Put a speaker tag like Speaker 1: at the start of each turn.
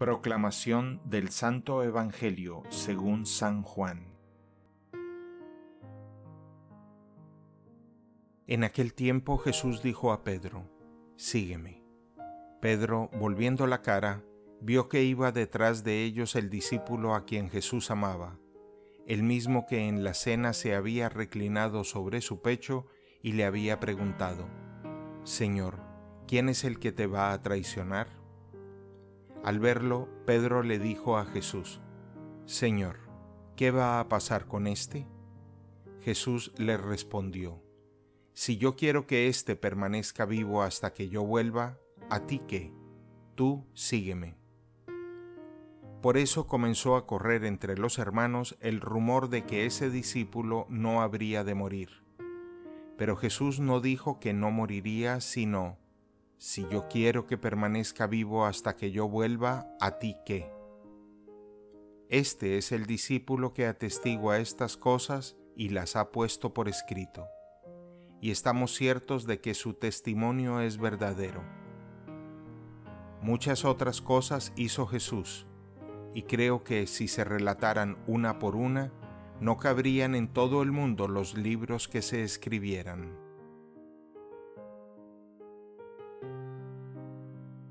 Speaker 1: Proclamación del Santo Evangelio según San Juan. En aquel tiempo Jesús dijo a Pedro, Sígueme. Pedro, volviendo la cara, vio que iba detrás de ellos el discípulo a quien Jesús amaba, el mismo que en la cena se había reclinado sobre su pecho y le había preguntado, Señor, ¿quién es el que te va a traicionar? Al verlo, Pedro le dijo a Jesús, Señor, ¿qué va a pasar con éste? Jesús le respondió, Si yo quiero que éste permanezca vivo hasta que yo vuelva, ¿a ti qué? Tú sígueme. Por eso comenzó a correr entre los hermanos el rumor de que ese discípulo no habría de morir. Pero Jesús no dijo que no moriría, sino, si yo quiero que permanezca vivo hasta que yo vuelva, ¿a ti qué? Este es el discípulo que atestigua estas cosas y las ha puesto por escrito, y estamos ciertos de que su testimonio es verdadero. Muchas otras cosas hizo Jesús, y creo que si se relataran una por una, no cabrían en todo el mundo los libros que se escribieran.